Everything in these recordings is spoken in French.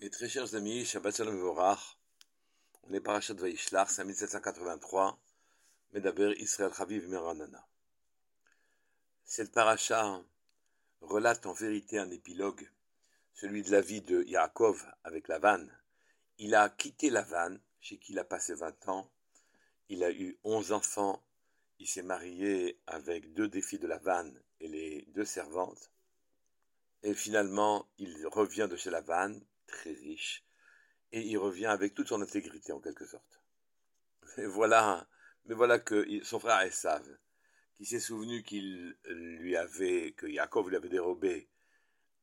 Mes très chers amis, Shabbat Shalom Vorach, on est parachat de Vaishlach, 5783, Medaber Israël Chaviv Meranana. Cette paracha relate en vérité un épilogue, celui de la vie de Yaakov avec Lavan. Il a quitté Lavan, chez qui il a passé 20 ans. Il a eu 11 enfants. Il s'est marié avec deux des filles de Lavan et les deux servantes. Et finalement, il revient de chez Lavan très riche, et il revient avec toute son intégrité en quelque sorte. Mais voilà, mais voilà que son frère Esav, qui s'est souvenu qu'il lui avait, que Yaakov lui avait dérobé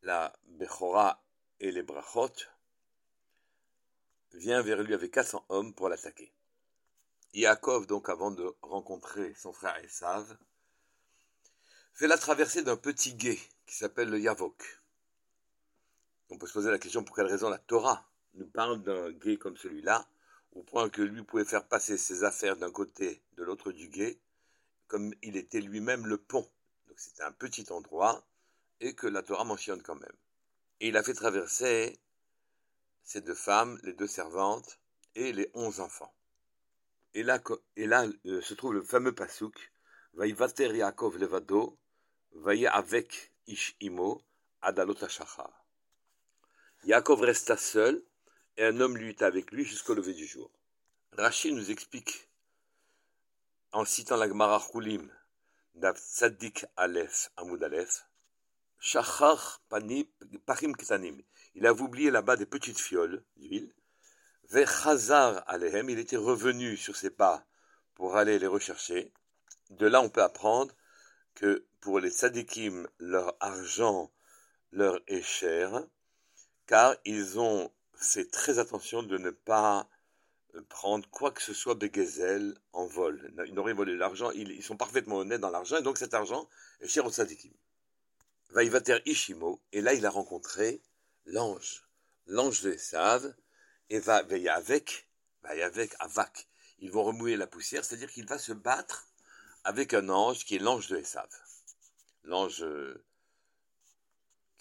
la Bechora et les Brachot, vient vers lui avec 400 hommes pour l'attaquer. Yaakov, donc, avant de rencontrer son frère Esav, fait la traversée d'un petit gué qui s'appelle le Yavok. On peut se poser la question pour quelle raison la Torah nous parle d'un guet comme celui-là, au point que lui pouvait faire passer ses affaires d'un côté, de l'autre du guet, comme il était lui-même le pont. Donc c'était un petit endroit, et que la Torah mentionne quand même. Et il a fait traverser ces deux femmes, les deux servantes, et les onze enfants. Et là, euh, se trouve le fameux pasouk, Vaïvater Yaakov levado, Vaïe avec Ish imo, Adalot. Yaakov resta seul, et un homme lutte avec lui jusqu'au lever du jour. Rachid nous explique, en citant la Gemara Chulim, d'Tzadik Aleph, Amoud Aleph, Shachar Pachim Ketanim. Il a oublié là-bas des petites fioles d'huile. Vechazar Alehem, il était revenu sur ses pas pour aller les rechercher. De là, on peut apprendre que pour les tzadikim, leur argent leur est cher, car ils ont fait très attention de ne pas euh, prendre quoi que ce soit Begezel en vol. Ils n'auraient volé l'argent, ils, sont parfaitement honnêtes dans l'argent, et donc cet argent est cher au tzadikim. Vaïvater Ishimo, et là il a rencontré l'ange, l'ange de Esav, et va veiller avec, avec Avak. Ils vont remouiller la poussière, c'est-à-dire qu'il va se battre avec un ange qui est l'ange de Esav. L'ange euh,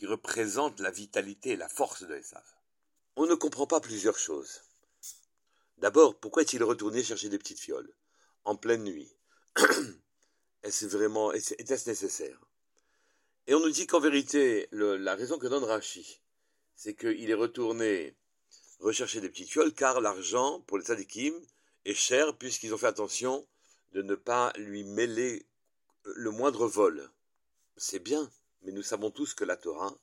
représente la vitalité et la force de Esav. On ne comprend pas plusieurs choses. D'abord, pourquoi est-il retourné chercher des petites fioles en pleine nuit? Est-ce vraiment, était-ce nécessaire? Et on nous dit qu'en vérité, la raison que donne Rachi, c'est qu'il est retourné rechercher des petites fioles car l'argent pour les tzadikim est cher puisqu'ils ont fait attention de ne pas lui mêler le moindre vol. C'est bien, mais nous savons tous que la Torah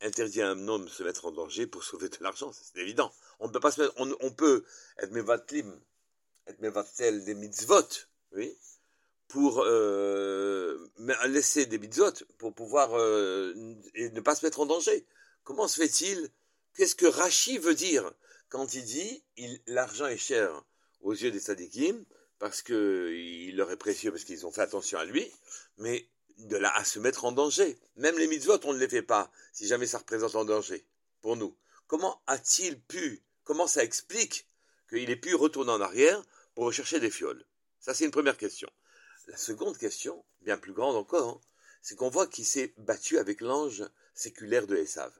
interdit à un homme de se mettre en danger pour sauver de l'argent, c'est évident. On ne peut pas se mettre, on, peut être mevatlim, être mevatel des mitzvot, oui, pour euh, laisser des mitzvot, pour pouvoir euh, et ne pas se mettre en danger. Comment se fait-il? Qu'est-ce que Rachi veut dire quand il dit l'argent est cher aux yeux des sadikim parce qu'il leur est précieux parce qu'ils ont fait attention à lui, mais de là à se mettre en danger. Même les mitzvot, on ne les fait pas, si jamais ça représente un danger pour nous. Comment a-t-il pu, comment ça explique qu'il ait pu retourner en arrière pour rechercher des fioles? Ça, c'est une première question. La seconde question, bien plus grande encore, hein, c'est qu'on voit qu'il s'est battu avec l'ange séculaire de Esav.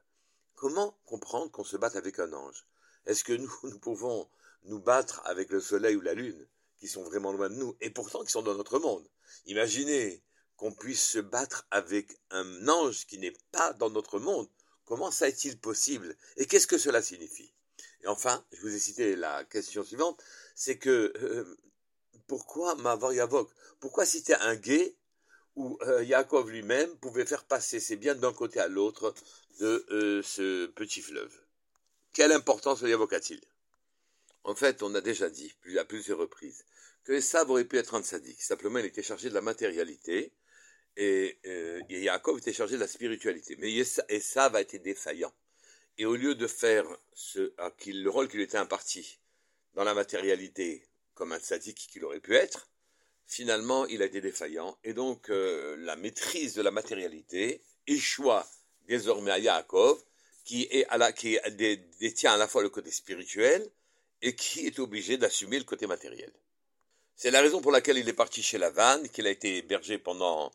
Comment comprendre qu'on se batte avec un ange? Est-ce que nous, nous pouvons nous battre avec le soleil ou la lune, qui sont vraiment loin de nous, et pourtant qui sont dans notre monde? Imaginez qu'on puisse se battre avec un ange qui n'est pas dans notre monde. Comment ça est-il possible Et qu'est-ce que cela signifie? Et enfin, je vous ai cité la question suivante, c'est que euh, pourquoi Mavar Yavok Pourquoi citer un guet où euh, Yaakov lui-même pouvait faire passer ses biens d'un côté à l'autre de euh, ce petit fleuve? Quelle importance le Yavok a-t-il? En fait, on a déjà dit à plusieurs reprises que Esav aurait pu être un sadique. Simplement, il était chargé de la matérialité et, euh, Yaakov était chargé de la spiritualité. Mais Esav a été défaillant. Et au lieu de faire ce, ah, le rôle qui lui était imparti dans la matérialité comme un sadique qu'il aurait pu être, finalement il a été défaillant. Et donc euh, la maîtrise de la matérialité échoua désormais à Yaakov, qui, est à la, qui détient à la fois le côté spirituel et qui est obligé d'assumer le côté matériel. C'est la raison pour laquelle il est parti chez Lavan, qu'il a été hébergé pendant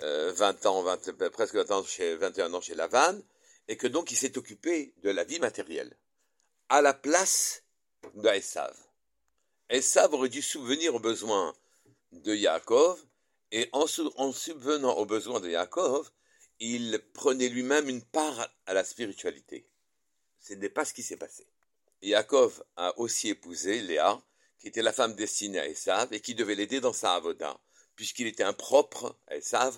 20 euh, ans, euh, presque 20 ans chez, 21 ans chez Lavanne, et que donc il s'est occupé de la vie matérielle. à la place de Esav. Aurait dû subvenir aux besoins de Yaakov, et en, subvenant aux besoins de Yaakov, il prenait lui-même une part à la spiritualité. Ce n'est pas ce qui s'est passé. Yaakov a aussi épousé Léa, qui était la femme destinée à Esav et qui devait l'aider dans sa avoda, puisqu'il était impropre faire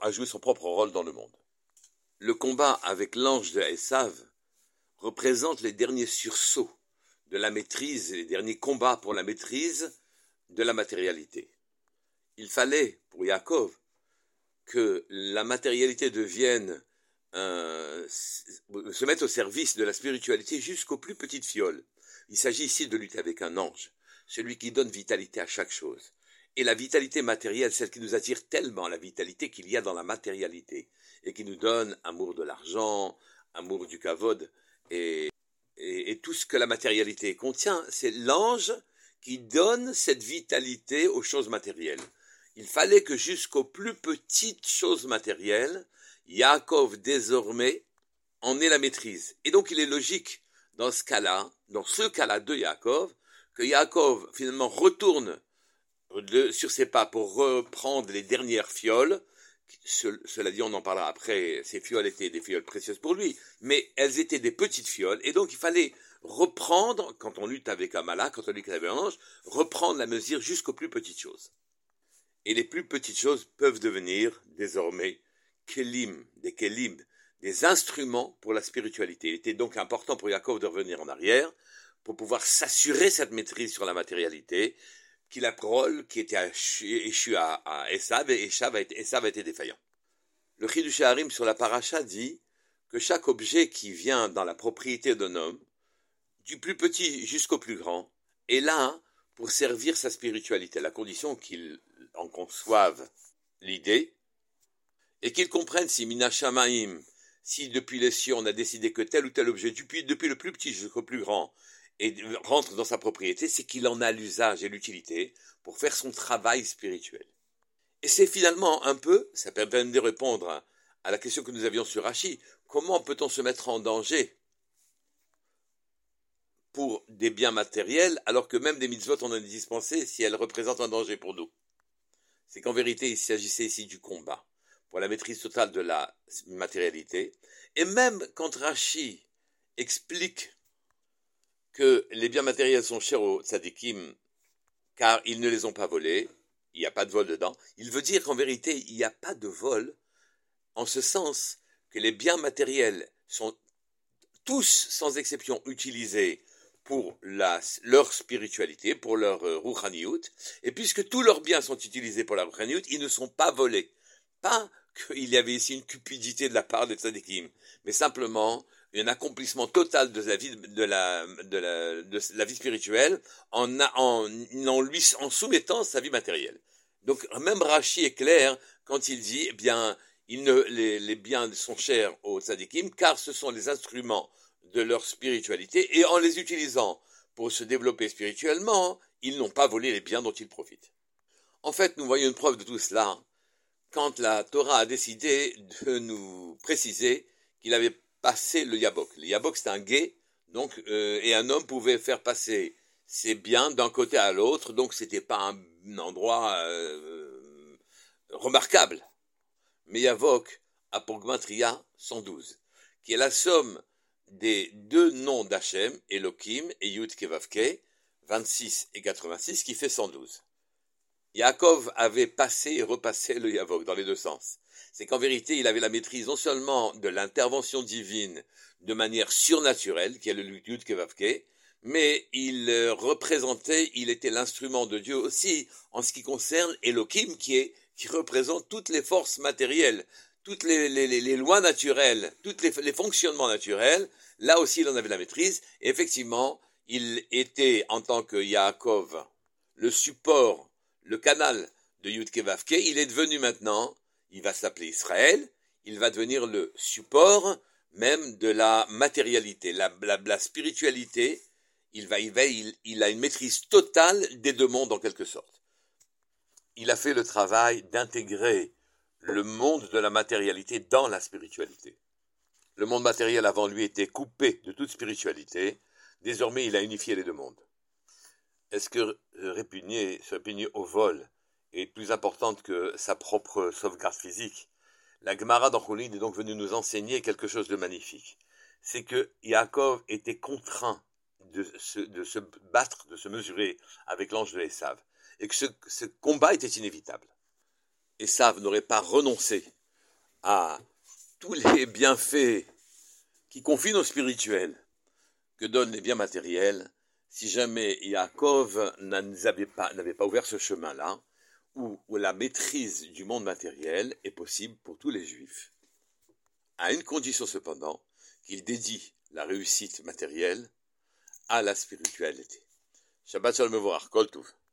à jouer son propre rôle dans le monde. Le combat avec l'ange de Esav représente les derniers sursauts de la maîtrise, les derniers combats pour la maîtrise de la matérialité. Il fallait, pour Yaakov, que la matérialité devienne se mette au service de la spiritualité jusqu'aux plus petites fioles. Il s'agit ici de lutter avec un ange, celui qui donne vitalité à chaque chose. Et la vitalité matérielle, celle qui nous attire tellement, la vitalité qu'il y a dans la matérialité, et qui nous donne amour de l'argent, amour du kavod, et, et, tout ce que la matérialité contient, c'est l'ange qui donne cette vitalité aux choses matérielles. Il fallait que jusqu'aux plus petites choses matérielles, Yaakov désormais en ait la maîtrise. Et donc il est logique dans ce cas-là, dans ce cas-là de Yaakov, que Yaakov finalement retourne sur ses pas pour reprendre les dernières fioles. cela dit, on en parlera après, ces fioles étaient des fioles précieuses pour lui, mais elles étaient des petites fioles, et donc il fallait reprendre, quand on lutte avec un malin, quand on lutte avec un ange, reprendre la mesure jusqu'aux plus petites choses. Et les plus petites choses peuvent devenir désormais kelim, des kelim, des instruments pour la spiritualité. Il était donc important pour Yaakov de revenir en arrière pour pouvoir s'assurer cette maîtrise sur la matérialité, qu'il a rôle qui était échu à, à Esav et Esav a, été, défaillant. Le Chidush Harim sur la paracha dit que chaque objet qui vient dans la propriété d'un homme, du plus petit jusqu'au plus grand, est là pour servir sa spiritualité, la condition qu'il en conçoive l'idée, et qu'ils comprennent si Minashamaim, si depuis les cieux on a décidé que tel ou tel objet, depuis le plus petit jusqu'au plus grand, et rentre dans sa propriété, c'est qu'il en a l'usage et l'utilité pour faire son travail spirituel. Et c'est finalement un peu, ça permet de répondre à, la question que nous avions sur Rachi, comment peut-on se mettre en danger pour des biens matériels alors que même des mitzvot on en est dispensé si elles représentent un danger pour nous? C'est qu'en vérité il s'agissait ici du combat pour la maîtrise totale de la matérialité. Et même quand Rachi explique que les biens matériels sont chers aux tzadikim car ils ne les ont pas volés, il n'y a pas de vol dedans, il veut dire qu'en vérité, il n'y a pas de vol en ce sens que les biens matériels sont tous, sans exception, utilisés pour leur spiritualité, pour leur euh, et puisque tous leurs biens sont utilisés pour la rouchaniout, ils ne sont pas volés. Pas qu'il y avait ici une cupidité de la part des tzadikim, mais simplement un accomplissement total de la vie, spirituelle en, en, lui, soumettant sa vie matérielle. Donc même Rachi est clair quand il dit, eh bien, il ne, les, les, biens sont chers aux tzadikim car ce sont les instruments de leur spiritualité et en les utilisant pour se développer spirituellement, ils n'ont pas volé les biens dont ils profitent. En fait, nous voyons une preuve de tout cela quand la Torah a décidé de nous préciser qu'il avait passé le Yabok. Le Yabok, c'est un guet, donc, euh, et un homme pouvait faire passer ses biens d'un côté à l'autre, donc c'était pas un, endroit euh, remarquable. Mais Yabok a pour Gmatria 112, qui est la somme des deux noms d'Hachem, Elohim et Yud Kevavke, 26 et 86, qui fait 112. Yaakov avait passé et repassé le Yavok dans les deux sens. C'est qu'en vérité, il avait la maîtrise non seulement de l'intervention divine de manière surnaturelle, qui est le Yud Kevavke, mais il représentait, il était l'instrument de Dieu aussi en ce qui concerne Elohim, qui, est, qui représente toutes les forces matérielles, toutes les, les, lois naturelles, tous les, les, fonctionnements naturels. Là aussi, il en avait la maîtrise. Et effectivement, il était, en tant que Yaakov, le support le canal de Yudkevavke, il est devenu maintenant, il va s'appeler Israël, il va devenir le support même de la matérialité, la, spiritualité, il, a une maîtrise totale des deux mondes en quelque sorte. Il a fait le travail d'intégrer le monde de la matérialité dans la spiritualité. Le monde matériel avant lui était coupé de toute spiritualité, Désormais, il a unifié les deux mondes. Est-ce que répugner, se répugner au vol est plus importante que sa propre sauvegarde physique? La Gemara d'Anchoulid est donc venue nous enseigner quelque chose de magnifique. C'est que Yaakov était contraint de se, battre, de se mesurer avec l'ange de Esav, et que ce, ce combat était inévitable. Esav n'aurait pas renoncé à tous les bienfaits qui confinent au spirituel que donnent les biens matériels si jamais Yaakov n'avait pas, ouvert ce chemin-là, où, la maîtrise du monde matériel est possible pour tous les juifs. À une condition cependant, qu'il dédie la réussite matérielle à la spiritualité. Shabbat Shalom Kol